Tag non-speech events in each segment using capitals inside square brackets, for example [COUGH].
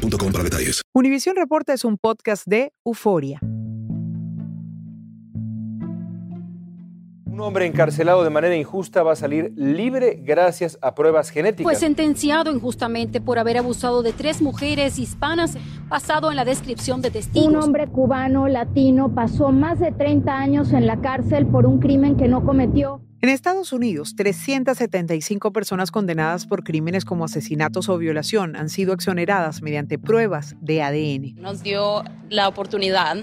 boostmobile para detalles. Univision Reporta es un podcast de Euforia. Un hombre encarcelado de manera injusta va a salir libre gracias a pruebas genéticas. Fue sentenciado injustamente por haber abusado de tres mujeres hispanas, basado en la descripción de testigos. Un hombre cubano latino pasó más de 30 años en la cárcel por un crimen que no cometió. En Estados Unidos, 375 personas condenadas por crímenes como asesinatos o violación han sido exoneradas mediante pruebas de ADN. Nos dio la oportunidad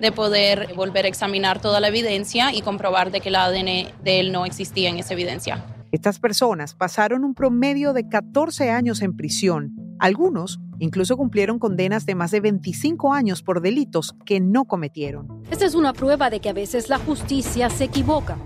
de poder volver a examinar toda la evidencia y comprobar de que el ADN de él no existía en esa evidencia. Estas personas pasaron un promedio de 14 años en prisión. Algunos incluso cumplieron condenas de más de 25 años por delitos que no cometieron. Esta es una prueba de que a veces la justicia se equivoca.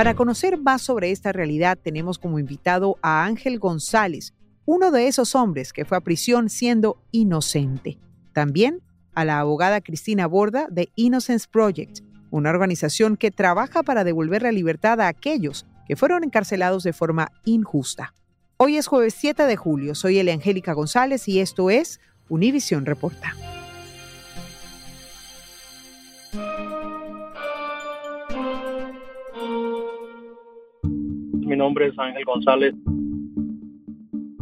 Para conocer más sobre esta realidad tenemos como invitado a Ángel González, uno de esos hombres que fue a prisión siendo inocente. También a la abogada Cristina Borda de Innocence Project, una organización que trabaja para devolver la libertad a aquellos que fueron encarcelados de forma injusta. Hoy es jueves 7 de julio, soy Angélica González y esto es Univisión Reporta. Mi nombre es Ángel González.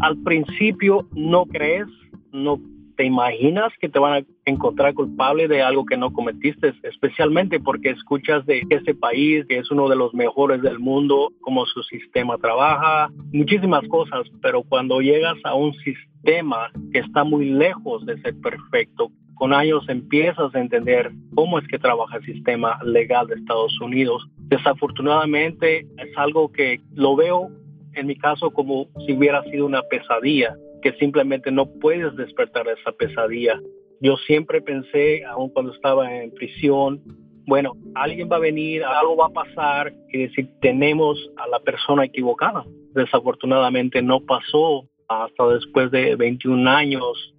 Al principio no crees, no te imaginas que te van a encontrar culpable de algo que no cometiste, especialmente porque escuchas de ese país que es uno de los mejores del mundo, cómo su sistema trabaja, muchísimas cosas, pero cuando llegas a un sistema que está muy lejos de ser perfecto, con años empiezas a entender cómo es que trabaja el sistema legal de Estados Unidos. Desafortunadamente es algo que lo veo en mi caso como si hubiera sido una pesadilla, que simplemente no puedes despertar de esa pesadilla. Yo siempre pensé, aun cuando estaba en prisión, bueno, alguien va a venir, algo va a pasar y decir, tenemos a la persona equivocada. Desafortunadamente no pasó hasta después de 21 años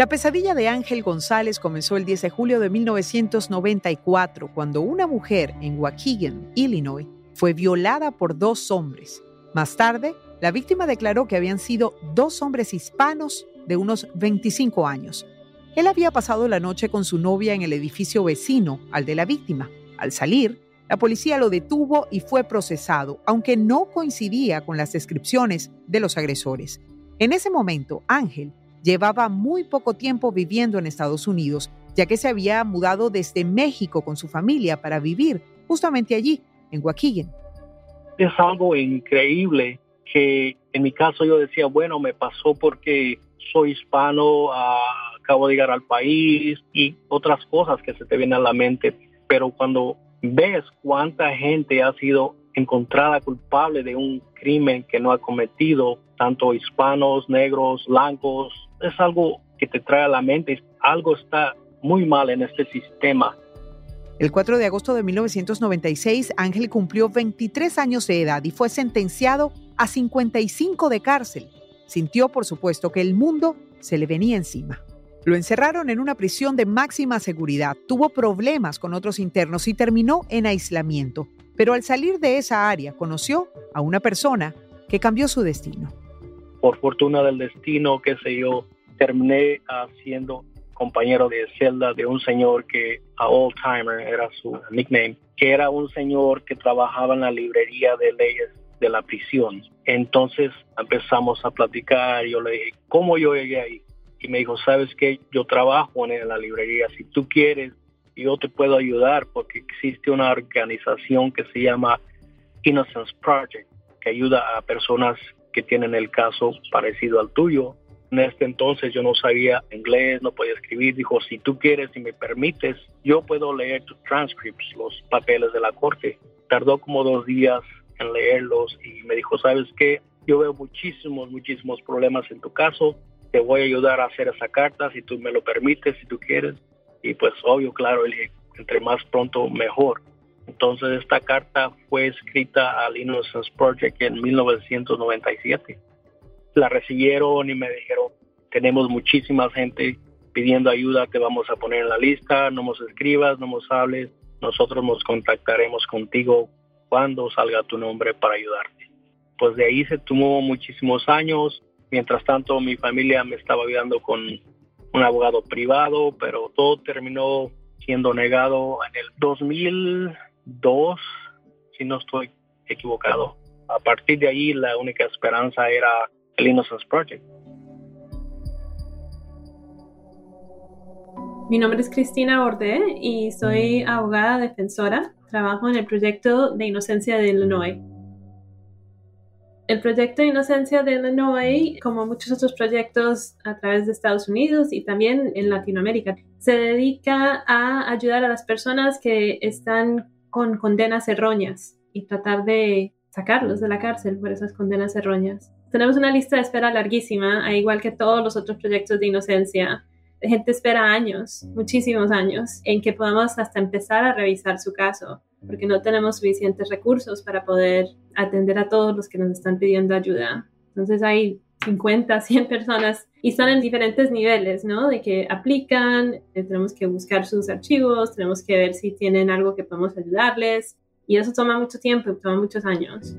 La pesadilla de Ángel González comenzó el 10 de julio de 1994, cuando una mujer en Waukegan, Illinois, fue violada por dos hombres. Más tarde, la víctima declaró que habían sido dos hombres hispanos de unos 25 años. Él había pasado la noche con su novia en el edificio vecino al de la víctima. Al salir, la policía lo detuvo y fue procesado, aunque no coincidía con las descripciones de los agresores. En ese momento, Ángel llevaba muy poco tiempo viviendo en Estados Unidos, ya que se había mudado desde México con su familia para vivir justamente allí, en Waukegan. Es algo increíble que en mi caso yo decía, bueno, me pasó porque soy hispano, ah, acabo de llegar al país y otras cosas que se te vienen a la mente, pero cuando ves cuánta gente ha sido encontrada culpable de un crimen que no ha cometido, tanto hispanos, negros, blancos, es algo que te trae a la mente, algo está muy mal en este sistema. El 4 de agosto de 1996, Ángel cumplió 23 años de edad y fue sentenciado a 55 de cárcel. Sintió, por supuesto, que el mundo se le venía encima. Lo encerraron en una prisión de máxima seguridad, tuvo problemas con otros internos y terminó en aislamiento. Pero al salir de esa área conoció a una persona que cambió su destino por fortuna del destino, qué sé yo, terminé siendo compañero de celda de un señor que a Old Timer era su nickname, que era un señor que trabajaba en la librería de leyes de la prisión. Entonces empezamos a platicar, yo le dije, ¿cómo yo llegué ahí? Y me dijo, ¿sabes qué? Yo trabajo en la librería, si tú quieres, yo te puedo ayudar porque existe una organización que se llama Innocence Project que ayuda a personas que tienen el caso parecido al tuyo. En este entonces yo no sabía inglés, no podía escribir. Dijo, si tú quieres y me permites, yo puedo leer tus transcripts, los papeles de la corte. Tardó como dos días en leerlos y me dijo, ¿sabes qué? Yo veo muchísimos, muchísimos problemas en tu caso. Te voy a ayudar a hacer esa carta si tú me lo permites, si tú quieres. Y pues obvio, claro, entre más pronto mejor. Entonces esta carta fue escrita al Innocence Project en 1997. La recibieron y me dijeron, tenemos muchísima gente pidiendo ayuda, te vamos a poner en la lista, no nos escribas, no nos hables, nosotros nos contactaremos contigo cuando salga tu nombre para ayudarte. Pues de ahí se tomó muchísimos años, mientras tanto mi familia me estaba ayudando con un abogado privado, pero todo terminó siendo negado en el 2000 dos, si no estoy equivocado. A partir de ahí, la única esperanza era el Innocence Project. Mi nombre es Cristina Bordé y soy abogada defensora. Trabajo en el proyecto de inocencia de Illinois. El proyecto de inocencia de Illinois, como muchos otros proyectos a través de Estados Unidos y también en Latinoamérica, se dedica a ayudar a las personas que están con condenas erróneas y tratar de sacarlos de la cárcel por esas condenas erróneas. Tenemos una lista de espera larguísima, al igual que todos los otros proyectos de inocencia. La gente espera años, muchísimos años, en que podamos hasta empezar a revisar su caso, porque no tenemos suficientes recursos para poder atender a todos los que nos están pidiendo ayuda. Entonces hay 50, 100 personas y están en diferentes niveles, ¿no? De que aplican, eh, tenemos que buscar sus archivos, tenemos que ver si tienen algo que podemos ayudarles y eso toma mucho tiempo, toma muchos años.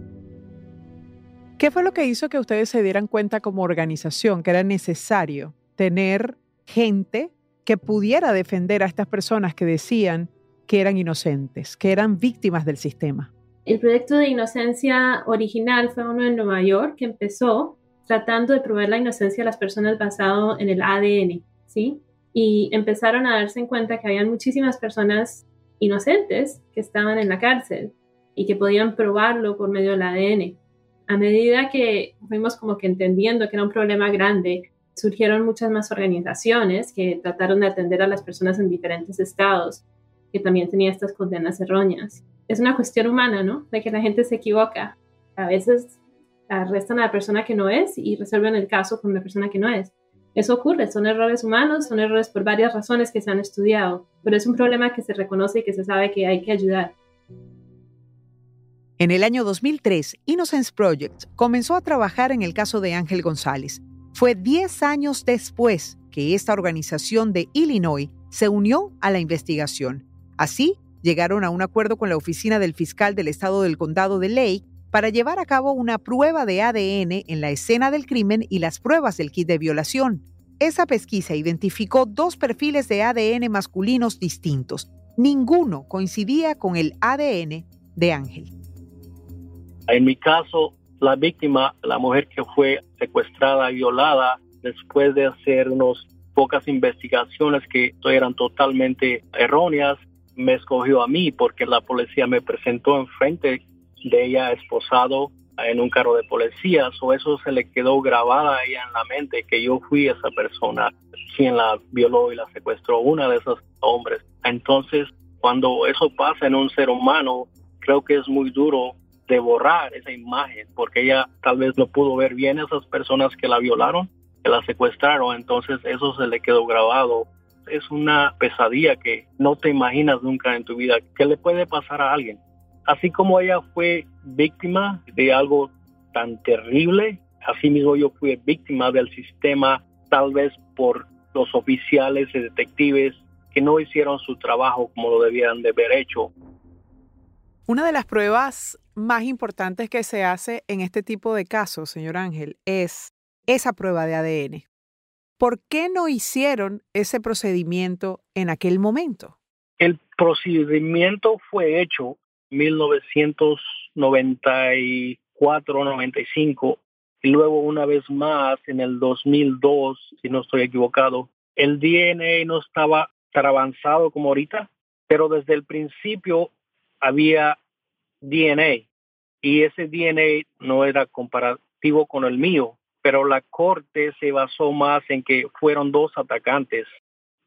¿Qué fue lo que hizo que ustedes se dieran cuenta como organización que era necesario tener gente que pudiera defender a estas personas que decían que eran inocentes, que eran víctimas del sistema? El proyecto de inocencia original fue uno en Nueva York que empezó tratando de probar la inocencia de las personas basado en el ADN, ¿sí? Y empezaron a darse en cuenta que había muchísimas personas inocentes que estaban en la cárcel y que podían probarlo por medio del ADN. A medida que fuimos como que entendiendo que era un problema grande, surgieron muchas más organizaciones que trataron de atender a las personas en diferentes estados que también tenían estas condenas erróneas. Es una cuestión humana, ¿no? De que la gente se equivoca. A veces arrestan a la persona que no es y resuelven el caso con la persona que no es. Eso ocurre, son errores humanos, son errores por varias razones que se han estudiado, pero es un problema que se reconoce y que se sabe que hay que ayudar. En el año 2003, Innocence Project comenzó a trabajar en el caso de Ángel González. Fue 10 años después que esta organización de Illinois se unió a la investigación. Así, llegaron a un acuerdo con la oficina del fiscal del estado del condado de Lake para llevar a cabo una prueba de ADN en la escena del crimen y las pruebas del kit de violación. Esa pesquisa identificó dos perfiles de ADN masculinos distintos. Ninguno coincidía con el ADN de Ángel. En mi caso, la víctima, la mujer que fue secuestrada y violada, después de hacer unas pocas investigaciones que eran totalmente erróneas, me escogió a mí porque la policía me presentó enfrente de ella esposado en un carro de policía, o eso se le quedó grabada a ella en la mente que yo fui esa persona quien la violó y la secuestró, una de esos hombres. Entonces, cuando eso pasa en un ser humano, creo que es muy duro de borrar esa imagen, porque ella tal vez no pudo ver bien esas personas que la violaron, que la secuestraron, entonces eso se le quedó grabado. Es una pesadilla que no te imaginas nunca en tu vida que le puede pasar a alguien así como ella fue víctima de algo tan terrible, así mismo yo fui víctima del sistema, tal vez por los oficiales y detectives que no hicieron su trabajo como lo debían de haber hecho. Una de las pruebas más importantes que se hace en este tipo de casos, señor Ángel, es esa prueba de ADN. ¿Por qué no hicieron ese procedimiento en aquel momento? El procedimiento fue hecho 1994-95 y luego una vez más en el 2002, si no estoy equivocado. El DNA no estaba tan avanzado como ahorita, pero desde el principio había DNA. y ese DNA no era comparativo con el mío, pero la corte se basó más en que fueron dos atacantes.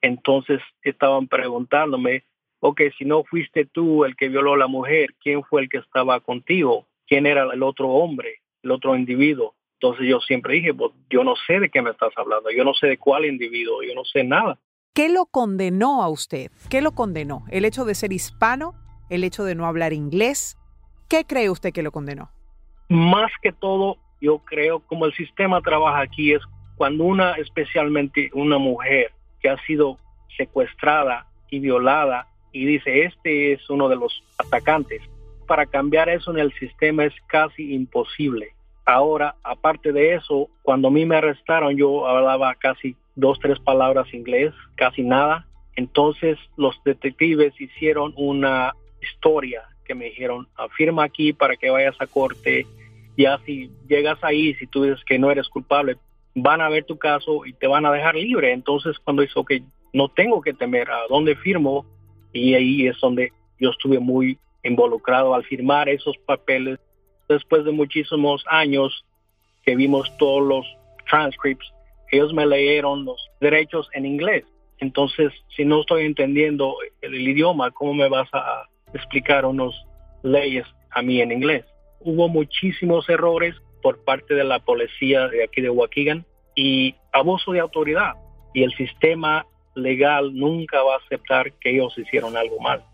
Entonces estaban preguntándome, ok, si no fuiste tú el que violó a la mujer, ¿quién fue el que estaba contigo? ¿Quién era el otro hombre, el otro individuo? Entonces yo siempre dije, pues, yo no sé de qué me estás hablando, yo no sé de cuál individuo, yo no sé nada. ¿Qué lo condenó a usted? ¿Qué lo condenó? ¿El hecho de ser hispano? ¿El hecho de no hablar inglés? ¿Qué cree usted que lo condenó? Más que todo, yo creo como el sistema trabaja aquí es cuando una, especialmente una mujer que ha sido secuestrada y violada y dice, este es uno de los atacantes, para cambiar eso en el sistema es casi imposible. Ahora, aparte de eso, cuando a mí me arrestaron, yo hablaba casi dos, tres palabras inglés, casi nada. Entonces los detectives hicieron una historia que me dijeron, afirma aquí para que vayas a corte. Ya si llegas ahí, si tú dices que no eres culpable, van a ver tu caso y te van a dejar libre. Entonces cuando hizo que no tengo que temer a dónde firmo, y ahí es donde yo estuve muy involucrado al firmar esos papeles después de muchísimos años que vimos todos los transcripts, ellos me leyeron los derechos en inglés. Entonces, si no estoy entendiendo el, idioma, ¿cómo me vas a explicar unos leyes a mí en inglés? Hubo muchísimos errores por parte de la policía de aquí de Waukegan y abuso de autoridad. Y el sistema legal nunca va a aceptar que ellos hicieron algo mal.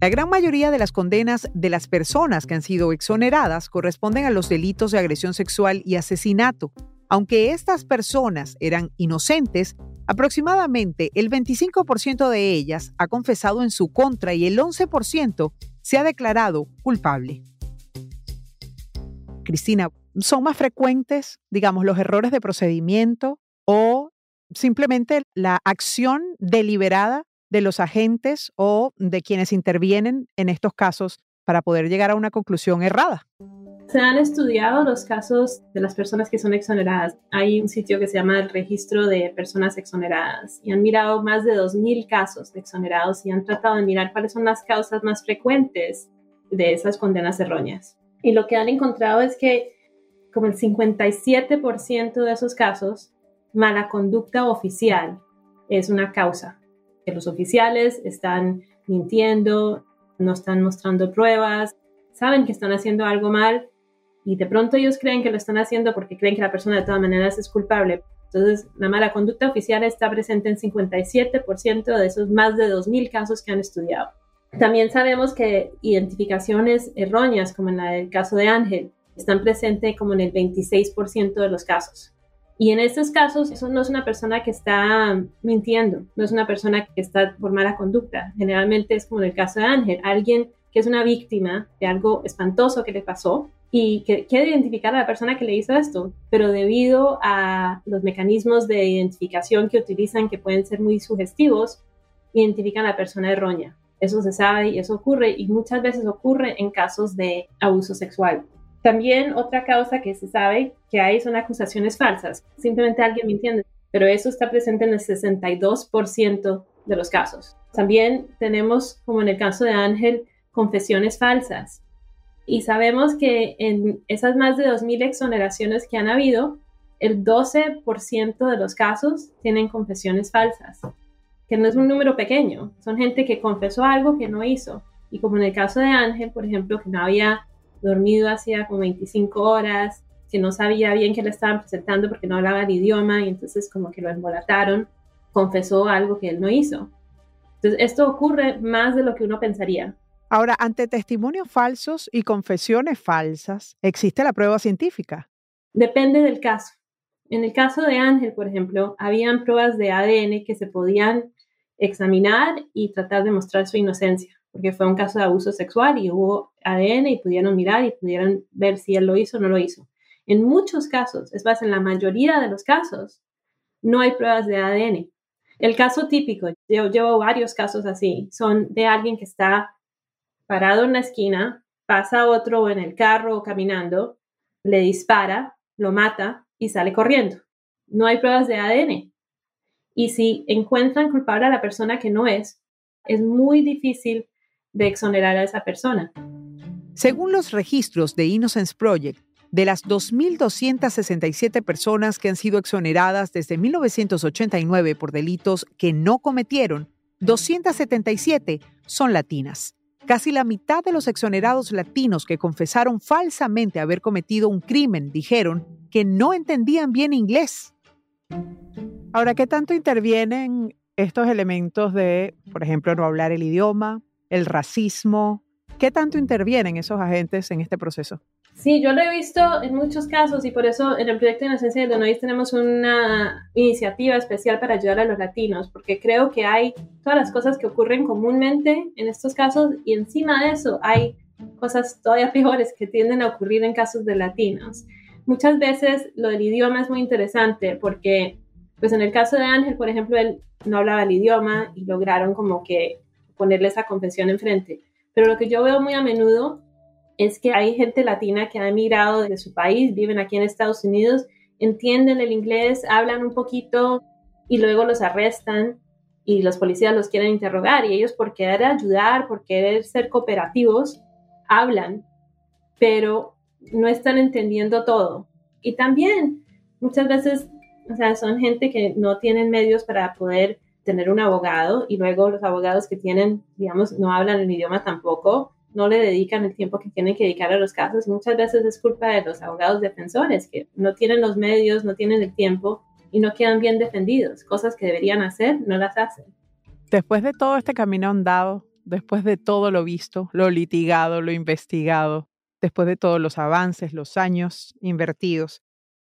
La gran mayoría de las condenas de las personas que han sido exoneradas corresponden a los delitos de agresión sexual y asesinato. Aunque estas personas eran inocentes, aproximadamente el 25% de ellas ha confesado en su contra y el 11% se ha declarado culpable. Cristina, ¿son más frecuentes, digamos, los errores de procedimiento o simplemente la acción deliberada de los agentes o de quienes intervienen en estos casos para poder llegar a una conclusión errada. Se han estudiado los casos de las personas que son exoneradas. Hay un sitio que se llama el Registro de Personas Exoneradas y han mirado más de 2.000 casos de exonerados y han tratado de mirar cuáles son las causas más frecuentes de esas condenas erróneas. Y lo que han encontrado es que como el 57% de esos casos, mala conducta oficial es una causa que los oficiales están mintiendo, no están mostrando pruebas, saben que están haciendo algo mal y de pronto ellos creen que lo están haciendo porque creen que la persona de todas maneras es culpable. Entonces, la mala conducta oficial está presente en 57% de esos más de 2.000 casos que han estudiado. También sabemos que identificaciones erróneas, como en el caso de Ángel, están presentes como en el 26% de los casos. Y en estos casos, eso no es una persona que está mintiendo, no es una persona que está por mala conducta. Generalmente es como en el caso de Ángel, alguien es una víctima de algo espantoso que le pasó y que quiere identificar a la persona que le hizo esto, pero debido a los mecanismos de identificación que utilizan, que pueden ser muy sugestivos, identifican a la persona errónea. Eso se sabe y eso ocurre y muchas veces ocurre en casos de abuso sexual. También otra causa que se sabe que hay son acusaciones falsas, simplemente alguien mintiendo, pero eso está presente en el 62% de los casos. También tenemos, como en el caso de Ángel, confesiones falsas. Y sabemos que en esas más de 2.000 exoneraciones que han habido, el 12% de los casos tienen confesiones falsas, que no es un número pequeño, son gente que confesó algo que no hizo. Y como en el caso de Ángel, por ejemplo, que no había dormido hacía como 25 horas, que no sabía bien qué le estaban presentando porque no hablaba el idioma y entonces como que lo embolataron, confesó algo que él no hizo. Entonces, esto ocurre más de lo que uno pensaría. Ahora, ante testimonios falsos y confesiones falsas, ¿existe la prueba científica? Depende del caso. En el caso de Ángel, por ejemplo, habían pruebas de ADN que se podían examinar y tratar de mostrar su inocencia porque fue un caso de abuso sexual y hubo ADN y pudieron mirar y pudieron ver si él lo hizo o no lo hizo. En muchos casos, es más, en la mayoría de los casos, no hay pruebas de ADN. El caso típico, yo llevo varios casos así, son de alguien que está parado en la esquina, pasa otro en el carro o caminando, le dispara, lo mata y sale corriendo. No hay pruebas de ADN. Y si encuentran culpable a la persona que no es, es muy difícil de exonerar a esa persona. Según los registros de Innocence Project, de las 2.267 personas que han sido exoneradas desde 1989 por delitos que no cometieron, 277 son latinas. Casi la mitad de los exonerados latinos que confesaron falsamente haber cometido un crimen dijeron que no entendían bien inglés. Ahora, ¿qué tanto intervienen estos elementos de, por ejemplo, no hablar el idioma, el racismo? ¿Qué tanto intervienen esos agentes en este proceso? Sí, yo lo he visto en muchos casos y por eso en el proyecto de Inocencia de Donois tenemos una iniciativa especial para ayudar a los latinos, porque creo que hay todas las cosas que ocurren comúnmente en estos casos y encima de eso hay cosas todavía [LAUGHS] peores que tienden a ocurrir en casos de latinos. Muchas veces lo del idioma es muy interesante porque, pues en el caso de Ángel, por ejemplo, él no hablaba el idioma y lograron como que ponerle esa confesión enfrente. Pero lo que yo veo muy a menudo es que hay gente latina que ha emigrado de su país, viven aquí en Estados Unidos, entienden el inglés, hablan un poquito y luego los arrestan y los policías los quieren interrogar y ellos por querer ayudar, por querer ser cooperativos, hablan, pero no están entendiendo todo. Y también muchas veces, o sea, son gente que no tienen medios para poder tener un abogado y luego los abogados que tienen, digamos, no hablan el idioma tampoco no le dedican el tiempo que tienen que dedicar a los casos. Muchas veces es culpa de los abogados defensores que no tienen los medios, no tienen el tiempo y no quedan bien defendidos. Cosas que deberían hacer, no las hacen. Después de todo este camino andado, después de todo lo visto, lo litigado, lo investigado, después de todos los avances, los años invertidos,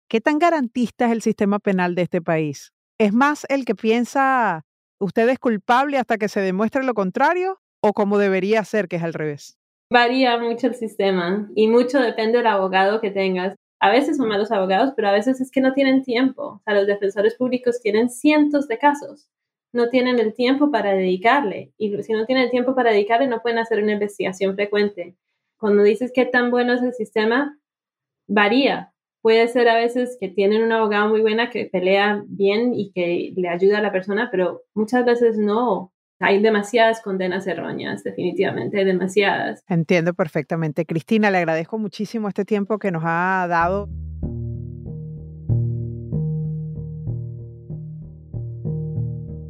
¿qué tan garantista es el sistema penal de este país? ¿Es más el que piensa usted es culpable hasta que se demuestre lo contrario? O como debería ser, que es al revés? Varía mucho el sistema y mucho depende del abogado que tengas. A veces son malos abogados, pero a veces es que no tienen tiempo. O sea, los defensores públicos tienen cientos de casos. No tienen el tiempo para dedicarle. Y si no tienen el tiempo para dedicarle, no pueden hacer una investigación frecuente. Cuando dices qué tan bueno es el sistema, varía. Puede ser a veces que tienen un abogado muy buena que pelea bien y que le ayuda a la persona, pero muchas veces no hay demasiadas condenas erróneas, definitivamente, demasiadas. Entiendo perfectamente. Cristina, le agradezco muchísimo este tiempo que nos ha dado.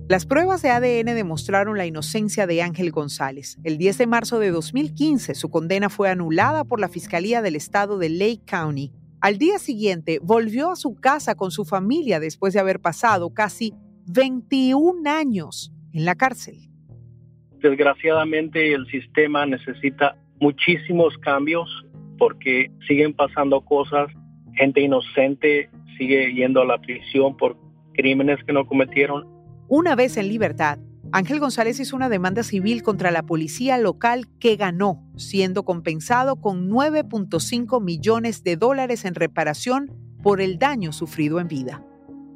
Las pruebas de ADN demostraron la inocencia de Ángel González. El 10 de marzo de 2015, su condena fue anulada por la Fiscalía del Estado de Lake County. Al día siguiente, volvió a su casa con su familia después de haber pasado casi 21 años en la cárcel. Desgraciadamente el sistema necesita muchísimos cambios porque siguen pasando cosas, gente inocente sigue yendo a la prisión por crímenes que no cometieron. Una vez en libertad, Ángel González hizo una demanda civil contra la policía local que ganó, siendo compensado con 9.5 millones de dólares en reparación por el daño sufrido en vida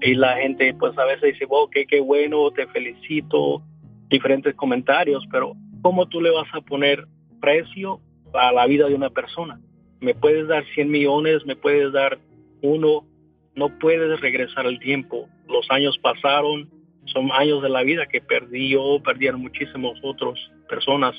y la gente pues a veces dice, wow, qué, qué bueno, te felicito, diferentes comentarios, pero ¿cómo tú le vas a poner precio a la vida de una persona? Me puedes dar 100 millones, me puedes dar uno, no puedes regresar el tiempo. Los años pasaron, son años de la vida que perdí yo, perdieron muchísimas otras personas.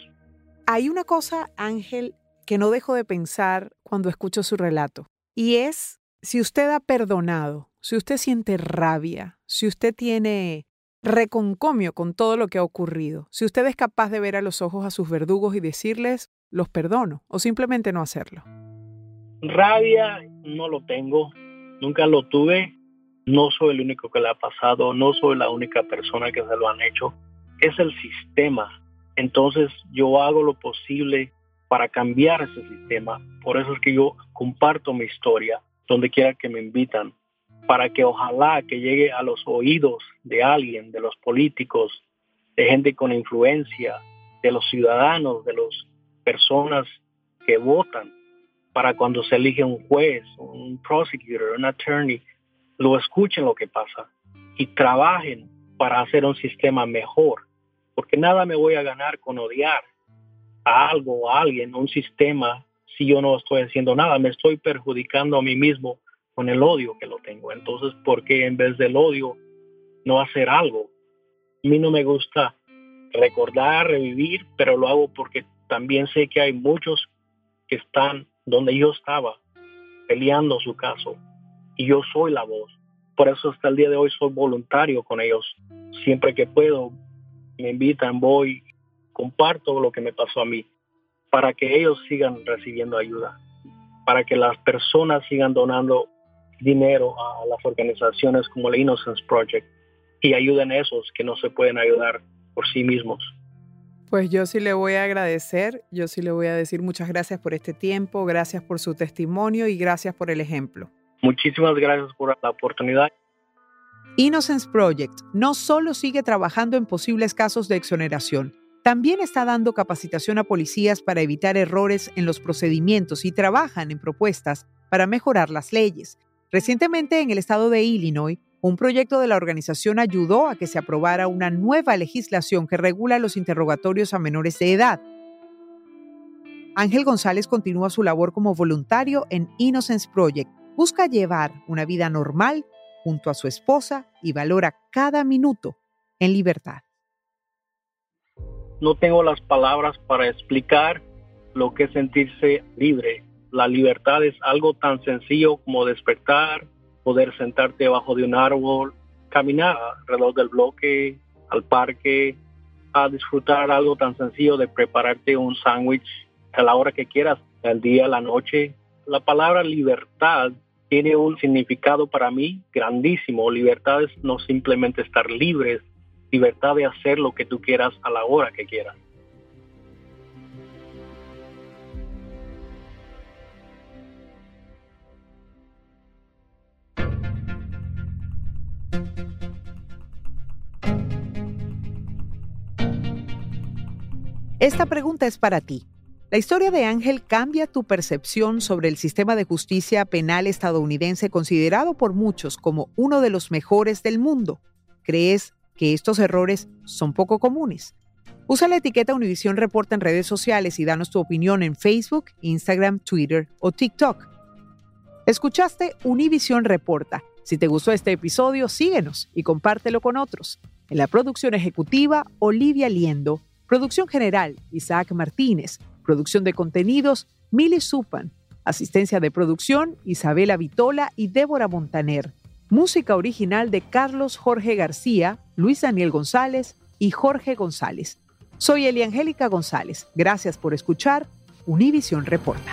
Hay una cosa, Ángel, que no dejo de pensar cuando escucho su relato, y es si usted ha perdonado si usted siente rabia, si usted tiene reconcomio con todo lo que ha ocurrido, si usted es capaz de ver a los ojos a sus verdugos y decirles, los perdono, o simplemente no hacerlo. Rabia no lo tengo, nunca lo tuve, no soy el único que le ha pasado, no soy la única persona que se lo han hecho, es el sistema. Entonces yo hago lo posible para cambiar ese sistema. Por eso es que yo comparto mi historia donde quiera que me invitan para que ojalá que llegue a los oídos de alguien, de los políticos, de gente con influencia, de los ciudadanos, de las personas que votan, para cuando se elige un juez, un prosecutor, un attorney, lo escuchen lo que pasa y trabajen para hacer un sistema mejor, porque nada me voy a ganar con odiar a algo o a alguien, un sistema, si yo no estoy haciendo nada, me estoy perjudicando a mí mismo con el odio que lo tengo. Entonces, ¿por qué en vez del odio no hacer algo? A mí no me gusta recordar, revivir, pero lo hago porque también sé que hay muchos que están donde yo estaba peleando su caso y yo soy la voz. Por eso hasta el día de hoy soy voluntario con ellos. Siempre que puedo, me invitan, voy, comparto lo que me pasó a mí para que ellos sigan recibiendo ayuda, para que las personas sigan donando dinero a las organizaciones como la Innocence Project y ayuden a esos que no se pueden ayudar por sí mismos. Pues yo sí le voy a agradecer, yo sí le voy a decir muchas gracias por este tiempo, gracias por su testimonio y gracias por el ejemplo. Muchísimas gracias por la oportunidad. Innocence Project no solo sigue trabajando en posibles casos de exoneración, también está dando capacitación a policías para evitar errores en los procedimientos y trabajan en propuestas para mejorar las leyes. Recientemente en el estado de Illinois, un proyecto de la organización ayudó a que se aprobara una nueva legislación que regula los interrogatorios a menores de edad. Ángel González continúa su labor como voluntario en Innocence Project. Busca llevar una vida normal junto a su esposa y valora cada minuto en libertad. No tengo las palabras para explicar lo que es sentirse libre. La libertad es algo tan sencillo como despertar, poder sentarte debajo de un árbol, caminar alrededor del bloque, al parque, a disfrutar algo tan sencillo de prepararte un sándwich a la hora que quieras, el día, la noche. La palabra libertad tiene un significado para mí grandísimo. Libertad es no simplemente estar libres, libertad de hacer lo que tú quieras a la hora que quieras. Esta pregunta es para ti. La historia de Ángel cambia tu percepción sobre el sistema de justicia penal estadounidense considerado por muchos como uno de los mejores del mundo. ¿Crees que estos errores son poco comunes? Usa la etiqueta Univisión Reporta en redes sociales y danos tu opinión en Facebook, Instagram, Twitter o TikTok. Escuchaste Univisión Reporta. Si te gustó este episodio, síguenos y compártelo con otros. En la producción ejecutiva, Olivia Liendo Producción general, Isaac Martínez. Producción de contenidos, Mili Supan. Asistencia de producción, Isabela Vitola y Débora Montaner. Música original de Carlos Jorge García, Luis Daniel González y Jorge González. Soy Eliangélica González. Gracias por escuchar Univisión Reporta.